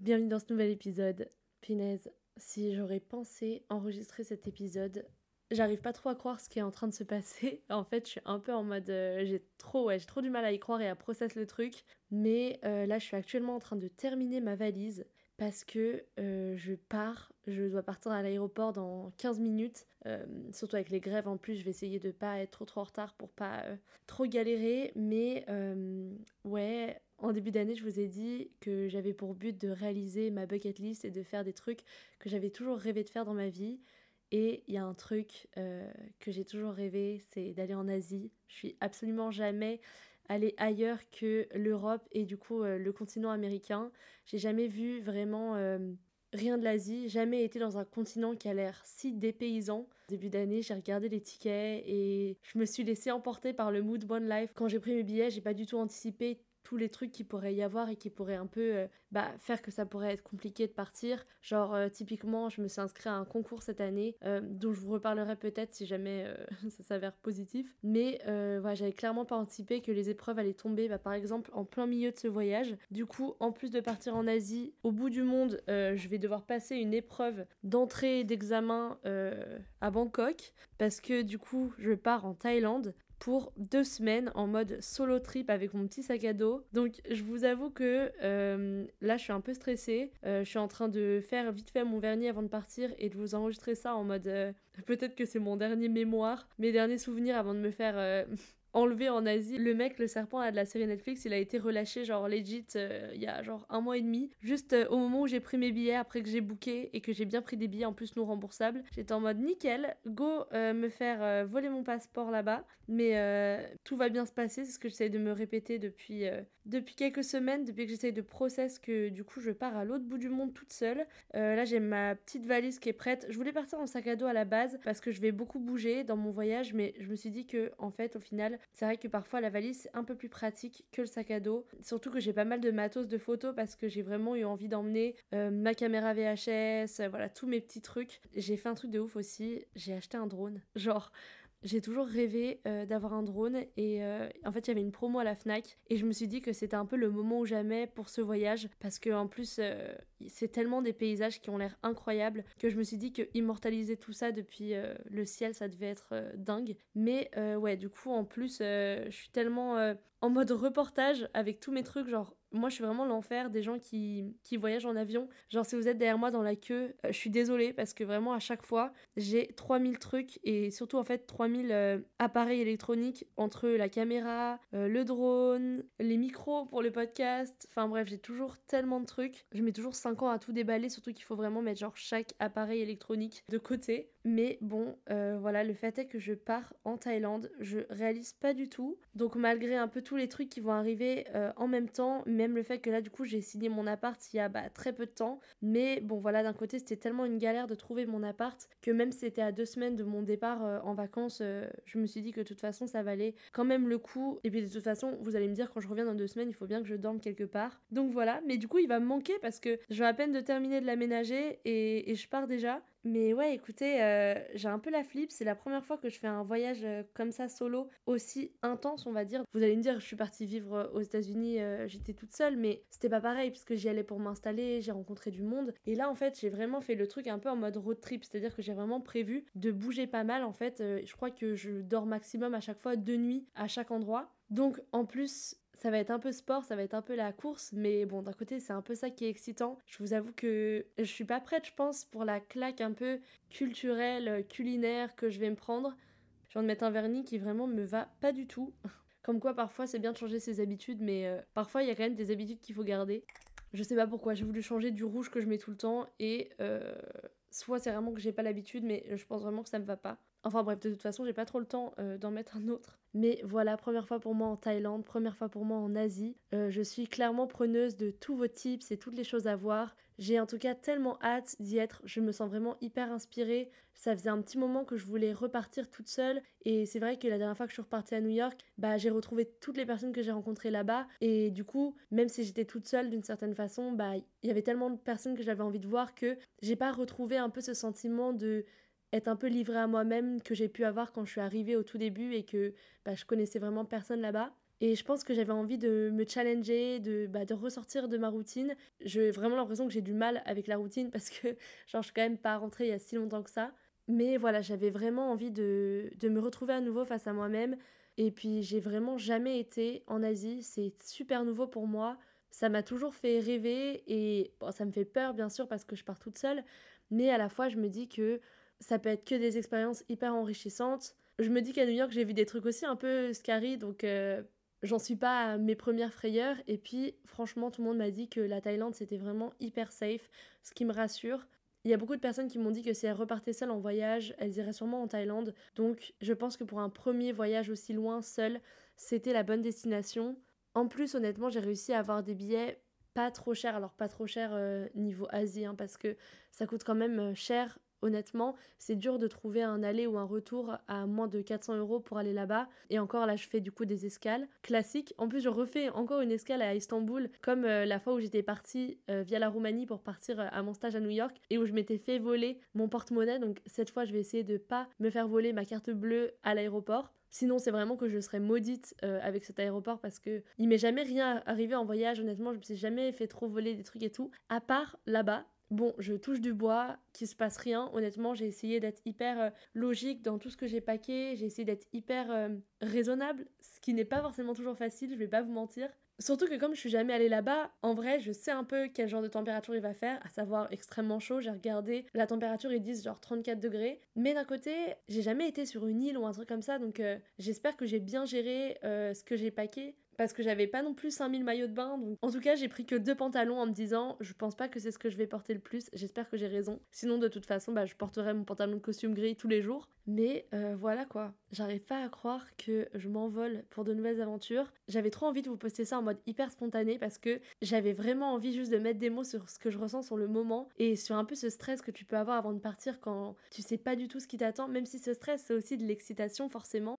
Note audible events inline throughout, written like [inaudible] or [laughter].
bienvenue dans ce nouvel épisode. Punaise, si j'aurais pensé enregistrer cet épisode, j'arrive pas trop à croire ce qui est en train de se passer. [laughs] En fait, je suis un peu en mode euh, j'ai trop ouais, j'ai trop du mal à y croire et à process le truc, mais euh, là je suis actuellement en train de terminer ma valise parce que euh, je pars, je dois partir à l'aéroport dans 15 minutes, surtout avec les grèves en plus, je vais essayer de pas être trop trop en retard pour pas trop galérer, mais ouais, en début d'année, je vous ai dit que j'avais pour but de réaliser ma bucket list et de faire des trucs que j'avais toujours rêvé de faire dans ma vie. Et il y a un truc euh, que j'ai toujours rêvé, c'est d'aller en Asie. Je suis absolument jamais allée ailleurs que l'Europe et du coup euh, le continent américain. J'ai jamais vu vraiment euh, rien de l'Asie, jamais été dans un continent qui a l'air si dépaysant. Début d'année, j'ai regardé les tickets et je me suis laissée emporter par le mood one life. Quand j'ai pris mes billets, j'ai pas du tout anticipé tous les trucs qui pourraient y avoir et qui pourraient un peu euh, bah, faire que ça pourrait être compliqué de partir. Genre, euh, typiquement, je me suis inscrite à un concours cette année, euh, dont je vous reparlerai peut-être si jamais [laughs] ça s'avère positif. Mais voilà, j'avais clairement pas anticipé que les épreuves allaient tomber, bah, par exemple, en plein milieu de ce voyage. Du coup, en plus de partir en Asie, au bout du monde, je vais devoir passer une épreuve d'entrée d'examen à Bangkok, parce que du coup, je pars en Thaïlande pour deux semaines en mode solo trip avec mon petit sac à dos. Donc je vous avoue que euh, là je suis un peu stressée. Euh, je suis en train de faire vite fait mon vernis avant de partir et de vous enregistrer ça en mode euh, peut-être que c'est mon dernier mémoire, mes derniers souvenirs avant de me faire enlever en Asie. Le mec, le serpent de la série Netflix, il a été relâché genre legit euh, il y a genre un mois et demi. Juste euh, au moment où j'ai pris mes billets, après que j'ai booké et que j'ai bien pris des billets en plus non remboursables, j'étais en mode nickel, go euh, me faire voler mon passeport là-bas. Mais tout va bien se passer, c'est ce que j'essaye de me répéter depuis, depuis quelques semaines, depuis que j'essaye de process que du coup je pars à l'autre bout du monde toute seule. Là j'ai ma petite valise qui est prête. Je voulais partir en sac à dos à la base parce que je vais beaucoup bouger dans mon voyage, mais je me suis dit que en fait au final c'est vrai que parfois la valise c'est un peu plus pratique que le sac à dos. Surtout que j'ai pas mal de matos de photos parce que j'ai vraiment eu envie d'emmener euh, ma caméra VHS, euh, voilà tous mes petits trucs. J'ai fait un truc de ouf aussi, j'ai acheté un drone. Genre j'ai toujours rêvé euh, d'avoir un drone et euh, en fait il y avait une promo à la Fnac et je me suis dit que c'était un peu le moment ou jamais pour ce voyage parce que en plus euh, c'est tellement des paysages qui ont l'air incroyables que je me suis dit que immortaliser tout ça depuis le ciel ça devait être dingue. Mais ouais du coup en plus je suis tellement en mode reportage avec tous mes trucs genre moi je suis vraiment l'enfer des gens qui, qui voyagent en avion genre si vous êtes derrière moi dans la queue euh, je suis désolée parce que vraiment à chaque fois j'ai 3000 trucs et surtout en fait 3000 euh, appareils électroniques entre la caméra, euh, le drone, les micros pour le podcast. Enfin bref, j'ai toujours tellement de trucs. Je mets toujours 5 ans à tout déballer, surtout qu'il faut vraiment mettre genre chaque appareil électronique de côté. Mais bon, euh, voilà, le fait est que je pars en Thaïlande, je réalise pas du tout. Donc malgré un peu tous les trucs qui vont arriver euh, en même temps, même le fait que là du coup j'ai signé mon appart il y a bah, très peu de temps. Mais bon voilà, d'un côté c'était tellement une galère de trouver mon appart que même si c'était à deux semaines de mon départ euh, en vacances, je me suis dit que de toute façon ça valait quand même le coup. Et puis de toute façon, vous allez me dire quand je reviens dans deux semaines, il faut bien que je dorme quelque part. Donc voilà, mais du coup il va me manquer parce que je vais à peine de terminer de l'aménager et, et je pars déjà. Mais ouais, écoutez, euh, j'ai un peu la flip. C'est la première fois que je fais un voyage euh, comme ça solo, aussi intense, on va dire. Vous allez me dire, je suis partie vivre euh, aux États-Unis, j'étais toute seule, mais c'était pas pareil puisque j'y allais pour m'installer, j'ai rencontré du monde. Et là, en fait, j'ai vraiment fait le truc un peu en mode road trip, c'est-à-dire que j'ai vraiment prévu de bouger pas mal. En fait, je crois que je dors maximum à chaque fois deux nuits à chaque endroit. Donc en plus, ça va être un peu sport, ça va être un peu la course, mais bon, d'un côté, c'est un peu ça qui est excitant. Je vous avoue que je suis pas prête, je pense, pour la claque un peu culturelle, culinaire que je vais me prendre. Je viens de mettre un vernis qui vraiment me va pas du tout. [laughs] Comme quoi, parfois, c'est bien de changer ses habitudes, mais euh, parfois, il y a quand même des habitudes qu'il faut garder. Je sais pas pourquoi, j'ai voulu changer du rouge que je mets tout le temps, et euh, soit c'est vraiment que j'ai pas l'habitude, mais je pense vraiment que ça me va pas. Enfin bref, de toute façon, j'ai pas trop le temps euh, d'en mettre un autre. Mais voilà, première fois pour moi en Thaïlande, première fois pour moi en Asie. Euh, je suis clairement preneuse de tous vos tips et toutes les choses à voir. J'ai en tout cas tellement hâte d'y être. Je me sens vraiment hyper inspirée. Ça faisait un petit moment que je voulais repartir toute seule. Et c'est vrai que la dernière fois que je suis repartie à New York, bah, j'ai retrouvé toutes les personnes que j'ai rencontrées là-bas. Et du coup, même si j'étais toute seule d'une certaine façon, bah, il y avait tellement de personnes que j'avais envie de voir que j'ai pas retrouvé un peu ce sentiment de être un peu livrée à moi-même que j'ai pu avoir quand je suis arrivée au tout début et que bah, je connaissais vraiment personne là-bas. Et je pense que j'avais envie de me challenger, de, bah, de ressortir de ma routine. J'ai vraiment l'impression que j'ai du mal avec la routine parce que [laughs] genre, je suis quand même pas rentrée il y a si longtemps que ça. Mais voilà, j'avais vraiment envie de, de me retrouver à nouveau face à moi-même. Et puis j'ai vraiment jamais été en Asie. C'est super nouveau pour moi. Ça m'a toujours fait rêver et bon, ça me fait peur bien sûr parce que je pars toute seule. Mais à la fois, je me dis que ça peut être que des expériences hyper enrichissantes. Je me dis qu'à New York, j'ai vu des trucs aussi un peu scary, donc euh, j'en suis pas à mes premières frayeurs. Et puis, franchement, tout le monde m'a dit que la Thaïlande, c'était vraiment hyper safe, ce qui me rassure. Il y a beaucoup de personnes qui m'ont dit que si elles repartaient seules en voyage, elles iraient sûrement en Thaïlande. Donc, je pense que pour un premier voyage aussi loin, seul, c'était la bonne destination. En plus, honnêtement, j'ai réussi à avoir des billets pas trop chers. Alors, pas trop chers euh, niveau Asie, hein, parce que ça coûte quand même euh, cher honnêtement, c'est dur de trouver un aller ou un retour à moins de 400 euros pour aller là-bas. Et encore là, je fais du coup des escales classiques. En plus, je refais encore une escale à Istanbul, comme euh, la fois où j'étais partie euh, via la Roumanie pour partir euh, à mon stage à New York et où je m'étais fait voler mon porte-monnaie. Donc cette fois, je vais essayer de pas me faire voler ma carte bleue à l'aéroport. Sinon, c'est vraiment que je serais maudite avec cet aéroport parce que il m'est jamais rien arrivé en voyage. Honnêtement, je me suis jamais fait trop voler des trucs et tout. À part là-bas, Bon, je touche du bois, qu'il se passe rien. Honnêtement, j'ai essayé d'être hyper euh, logique dans tout ce que j'ai paqué. J'ai essayé d'être hyper euh, raisonnable, ce qui n'est pas forcément toujours facile, je vais pas vous mentir. Surtout que comme je suis jamais allée là-bas, en vrai, je sais un peu quel genre de température il va faire, à savoir extrêmement chaud. J'ai regardé la température, ils disent genre 34 degrés. Mais d'un côté, j'ai jamais été sur une île ou un truc comme ça, donc euh, j'espère que j'ai bien géré ce que j'ai paqué parce que j'avais pas non plus 5000 maillots de bain. Donc... En tout cas, j'ai pris que deux pantalons en me disant je pense pas que c'est ce que je vais porter le plus. J'espère que j'ai raison. Sinon, de toute façon, bah, je porterai mon pantalon de costume gris tous les jours. Mais euh, voilà quoi. J'arrive pas à croire que je m'envole pour de nouvelles aventures. J'avais trop envie de vous poster ça en mode hyper spontané parce que j'avais vraiment envie juste de mettre des mots sur ce que je ressens sur le moment et sur un peu ce stress que tu peux avoir avant de partir quand tu sais pas du tout ce qui t'attend, même si ce stress c'est aussi de l'excitation forcément.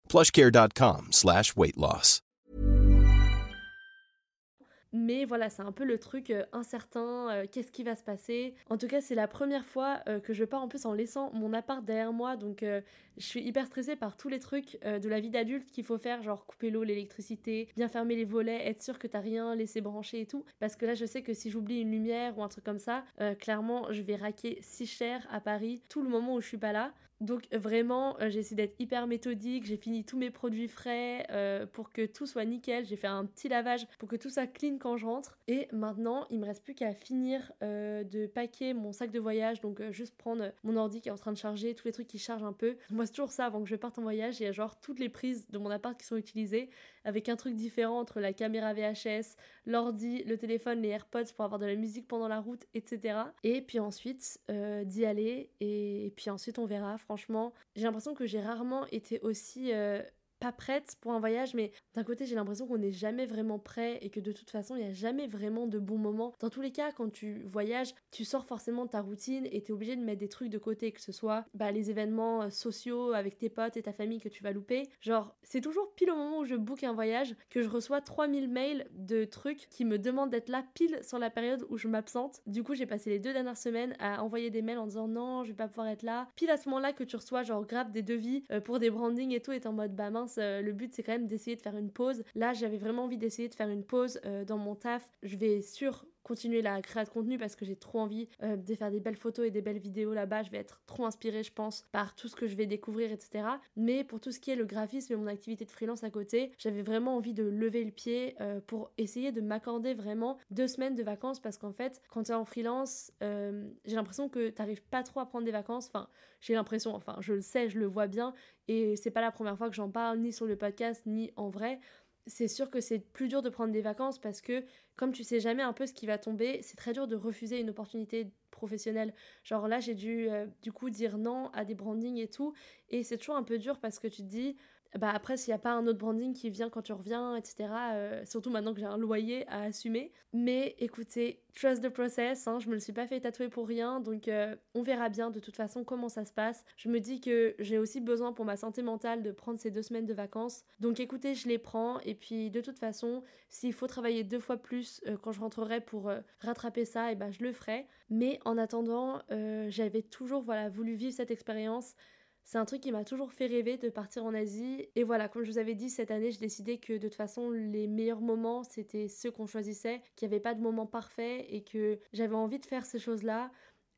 plushcare.com slash. Mais voilà, c'est un peu le truc euh, incertain, euh, qu'est-ce qui va se passer. En tout cas, c'est la première fois euh, que je pars en plus en laissant mon appart derrière moi, donc je suis hyper stressée par tous les trucs de la vie d'adulte qu'il faut faire, genre couper l'eau, l'électricité, bien fermer les volets, être sûr que t'as rien laissé brancher et tout. Parce que là, je sais que si j'oublie une lumière ou un truc comme ça, clairement, je vais raquer si cher à Paris tout le moment où je suis pas là. Donc vraiment, euh, j'ai essayé d'être hyper méthodique, j'ai fini tous mes produits frais euh, pour que tout soit nickel, j'ai fait un petit lavage pour que tout soit clean quand je rentre. Et maintenant, il me reste plus qu'à finir euh, de packer mon sac de voyage, donc juste prendre mon ordi qui est en train de charger, tous les trucs qui chargent un peu. Moi c'est toujours ça, avant que je parte en voyage, il y a genre toutes les prises de mon appart qui sont utilisées, avec un truc différent entre la caméra VHS, l'ordi, le téléphone, les AirPods pour avoir de la musique pendant la route, etc. Et puis ensuite, d'y aller, et, puis ensuite on verra j'ai l'impression que j'ai rarement été aussi euh, pas prête pour un voyage, mais d'un côté j'ai l'impression qu'on n'est jamais vraiment prêt et que de toute façon il n'y a jamais vraiment de bons moments. Dans tous les cas, quand tu voyages, tu sors forcément de ta routine et tu es obligé de mettre des trucs de côté, que ce soit bah, les événements euh, sociaux avec tes potes et ta famille que tu vas louper. Genre, c'est toujours pile au moment où je book un voyage que je reçois 3000 mails de trucs qui me demandent d'être là pile sur la période où je m'absente. Du coup, j'ai passé les deux dernières semaines à envoyer des mails en disant non, je vais pas pouvoir être là. Pile à ce moment-là que tu reçois genre grave des devis euh, pour des brandings et tout, et en mode bah mince euh, le but c'est quand même d'essayer de faire une pause. Là, j'avais vraiment envie d'essayer de faire une pause euh, dans mon taf. Je vais sur continuer la création de contenu parce que j'ai trop envie euh, de faire des belles photos et des belles vidéos là-bas. Je vais être trop inspirée, je pense, par tout ce que je vais découvrir, etc. Mais pour tout ce qui est le graphisme et mon activité de freelance à côté, j'avais vraiment envie de lever le pied pour essayer de m'accorder vraiment deux semaines de vacances parce qu'en fait, quand tu es en freelance, j'ai l'impression que tu n'arrives pas trop à prendre des vacances. Enfin, j'ai l'impression, enfin, je le sais, je le vois bien, et c'est pas la première fois que j'en parle, ni sur le podcast, ni en vrai. C'est sûr que c'est plus dur de prendre des vacances parce que, comme tu sais jamais un peu ce qui va tomber, c'est très dur de refuser une opportunité professionnelle. Genre là, j'ai dû euh, du coup dire non à des brandings et tout, et c'est toujours un peu dur parce que tu te dis, bah après s'il n'y a pas un autre branding qui vient quand tu reviens, etc. Euh, surtout maintenant que j'ai un loyer à assumer. Mais écoutez, trust the process, hein, je me le suis pas fait tatouer pour rien, donc euh, on verra bien de toute façon comment ça se passe. Je me dis que j'ai aussi besoin pour ma santé mentale de prendre ces deux semaines de vacances. Donc écoutez, je les prends et puis de toute façon, s'il faut travailler deux fois plus euh, quand je rentrerai pour rattraper ça, et ben je le ferai. Mais en attendant, j'avais toujours voilà voulu vivre cette expérience c'est un truc qui m'a toujours fait rêver de partir en Asie. Et voilà, comme je vous avais dit, cette année, j'ai décidé que de toute façon, les meilleurs moments, c'était ceux qu'on choisissait, qu'il n'y avait pas de moment parfait et que j'avais envie de faire ces choses-là.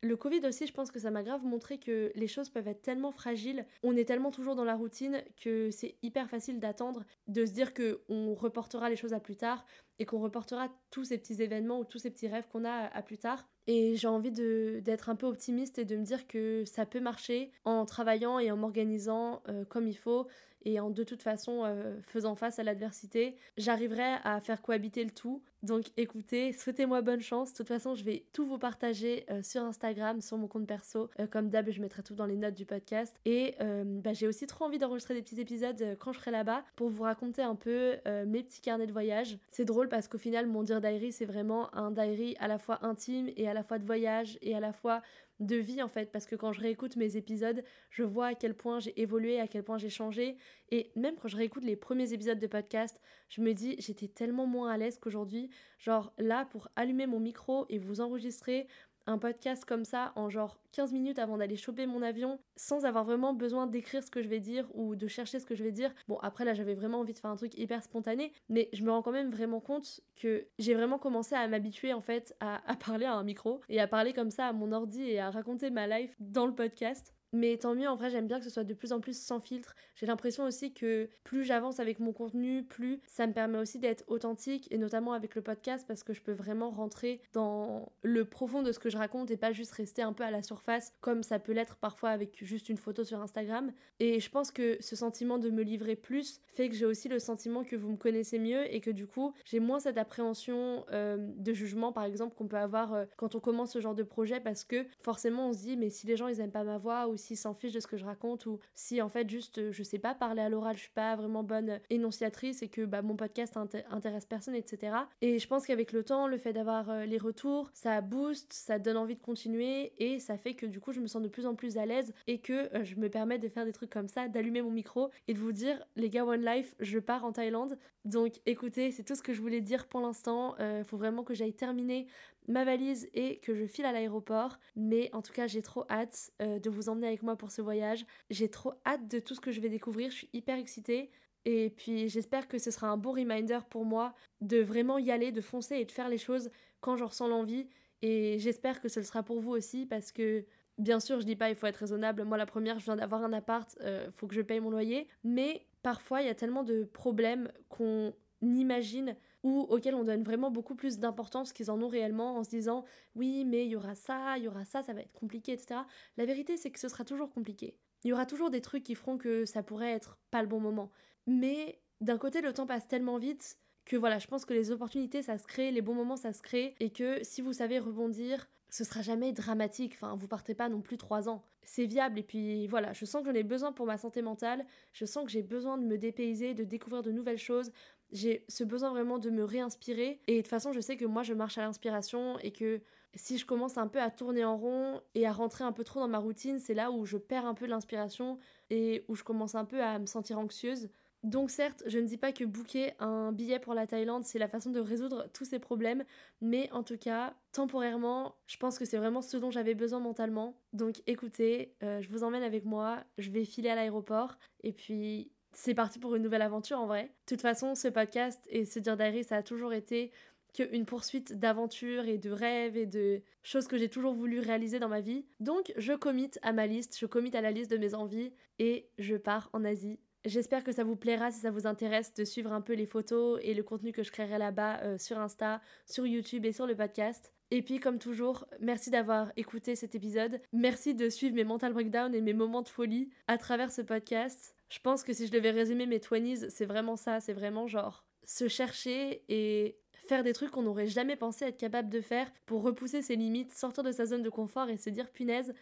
Le Covid aussi, je pense que ça m'a grave montré que les choses peuvent être tellement fragiles, on est tellement toujours dans la routine que c'est hyper facile d'attendre, de se dire que on reportera les choses à plus tard et qu'on reportera tous ces petits événements ou tous ces petits rêves qu'on a à plus tard. Et j'ai envie d'être un peu optimiste et de me dire que ça peut marcher en travaillant et en m'organisant euh, comme il faut et en de toute façon euh, faisant face à l'adversité, j'arriverai à faire cohabiter le tout. Donc écoutez, souhaitez-moi bonne chance. De toute façon, je vais tout vous partager euh, sur Instagram, sur mon compte perso. Euh, comme d'hab, je mettrai tout dans les notes du podcast. Et bah, j'ai aussi trop envie d'enregistrer des petits épisodes quand je serai là-bas pour vous raconter un peu mes petits carnets de voyage. C'est drôle parce qu'au final, mon Dear Diary, c'est vraiment un diary à la fois intime et à la fois de voyage et à la fois de vie en fait parce que quand je réécoute mes épisodes je vois à quel point j'ai évolué à quel point j'ai changé. Et même quand je réécoute les premiers épisodes de podcast je me dis j'étais tellement moins à l'aise qu'aujourd'hui. Genre là pour allumer mon micro et vous enregistrer un podcast comme ça en genre 15 minutes avant d'aller choper mon avion sans avoir vraiment besoin d'écrire ce que je vais dire ou de chercher ce que je vais dire. Bon, après là, j'avais vraiment envie de faire un truc hyper spontané, mais je me rends quand même vraiment compte que j'ai vraiment commencé à m'habituer en fait à, à parler à un micro et à parler comme ça à mon ordi et à raconter ma life dans le podcast. Mais tant mieux, en vrai, j'aime bien que ce soit de plus en plus sans filtre. J'ai l'impression aussi que plus j'avance avec mon contenu, plus ça me permet aussi d'être authentique, et notamment avec le podcast, parce que je peux vraiment rentrer dans le profond de ce que je raconte et pas juste rester un peu à la surface, comme ça peut l'être parfois avec juste une photo sur Instagram. Et je pense que ce sentiment de me livrer plus fait que j'ai aussi le sentiment que vous me connaissez mieux et que du coup, j'ai moins cette appréhension euh, de jugement, par exemple, qu'on peut avoir euh, quand on commence ce genre de projet, parce que forcément, on se dit, mais si les gens ils aiment pas ma voix ou s'ils s'en fichent de ce que je raconte ou si en fait juste je sais pas parler à l'oral, je suis pas vraiment bonne énonciatrice et que bah, mon podcast intéresse personne, etc. Et je pense qu'avec le temps, le fait d'avoir euh, les retours, ça booste, ça donne envie de continuer et ça fait que du coup je me sens de plus en plus à l'aise et que euh, je me permets de faire des trucs comme ça, d'allumer mon micro et de vous dire les gars One Life, je pars en Thaïlande. Donc écoutez, c'est tout ce que je voulais dire pour l'instant. Il faut vraiment que j'aille terminer ma valise et que je file à l'aéroport. Mais en tout cas, j'ai trop hâte euh, de vous emmener avec moi pour ce voyage. J'ai trop hâte de tout ce que je vais découvrir. Je suis hyper excitée. Et puis j'espère que ce sera un bon reminder pour moi de vraiment y aller, de foncer et de faire les choses quand j'en ressens l'envie. Et j'espère que ce sera pour vous aussi parce que bien sûr, je dis pas il faut être raisonnable. Moi, la première, je viens d'avoir un appart, euh, faut que je paye mon loyer. Mais parfois, il y a tellement de problèmes qu'on imagine ou auxquels on donne vraiment beaucoup plus d'importance qu'ils en ont réellement en se disant oui mais il y aura ça, il y aura ça, ça va être compliqué, etc. La vérité c'est que ce sera toujours compliqué. Il y aura toujours des trucs qui feront que ça pourrait être pas le bon moment. Mais d'un côté le temps passe tellement vite que voilà, je pense que les opportunités ça se crée, les bons moments ça se crée et que si vous savez rebondir, ce sera jamais dramatique. Enfin, vous partez pas non plus trois ans. C'est viable et puis voilà, je sens que j'en ai besoin pour ma santé mentale. Je sens que j'ai besoin de me dépayser, de découvrir de nouvelles choses. J'ai ce besoin vraiment de me réinspirer. Et de toute façon, je sais que moi, je marche à l'inspiration et que si je commence un peu à tourner en rond et à rentrer un peu trop dans ma routine, c'est là où je perds un peu l'inspiration et où je commence un peu à me sentir anxieuse. Donc certes, je ne dis pas que booker un billet pour la Thaïlande, c'est la façon de résoudre tous ces problèmes, mais en tout cas, temporairement, je pense que c'est vraiment ce dont j'avais besoin mentalement. Donc écoutez, euh, je vous emmène avec moi, je vais filer à l'aéroport, et puis c'est parti pour une nouvelle aventure en vrai. De toute façon, ce podcast et ce Dear Diary, ça a toujours été qu'une poursuite d'aventures et de rêves et de choses que j'ai toujours voulu réaliser dans ma vie. Donc je commit à ma liste, je commit à la liste de mes envies et je pars en Asie J'espère que ça vous plaira si ça vous intéresse de suivre un peu les photos et le contenu que je créerai là-bas euh, sur Insta, sur YouTube et sur le podcast. Et puis comme toujours, merci d'avoir écouté cet épisode. Merci de suivre mes mental breakdowns et mes moments de folie à travers ce podcast. Je pense que si je devais résumer mes 20s, c'est vraiment ça, c'est vraiment genre se chercher et faire des trucs qu'on n'aurait jamais pensé être capable de faire pour repousser ses limites, sortir de sa zone de confort et se dire punaise,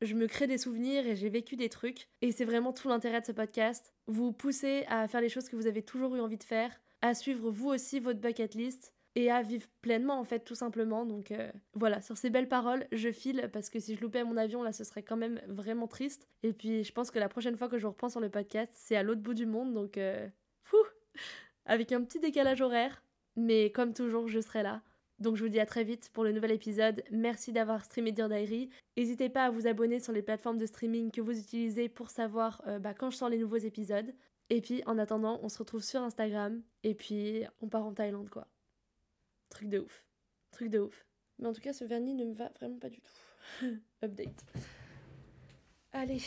je me crée des souvenirs et j'ai vécu des trucs. Et c'est vraiment tout l'intérêt de ce podcast. Vous pousser à faire les choses que vous avez toujours eu envie de faire, à suivre vous aussi votre bucket list et à vivre pleinement en fait tout simplement. Donc euh, voilà, sur ces belles paroles, je file parce que si je loupais mon avion là, ce serait quand même vraiment triste. Et puis je pense que la prochaine fois que je reprends sur le podcast, c'est à l'autre bout du monde, donc euh, fou, avec un petit décalage horaire. Mais comme toujours, je serai là. Donc je vous dis à très vite pour le nouvel épisode. Merci d'avoir streamé Dear Diary. N'hésitez pas à vous abonner sur les plateformes de streaming que vous utilisez pour savoir euh, bah, quand je sors les nouveaux épisodes. Et puis en attendant, on se retrouve sur Instagram. Et puis on part en Thaïlande quoi. Truc de ouf. Truc de ouf. Mais en tout cas, ce vernis ne me va vraiment pas du tout. [laughs] Update. Allez,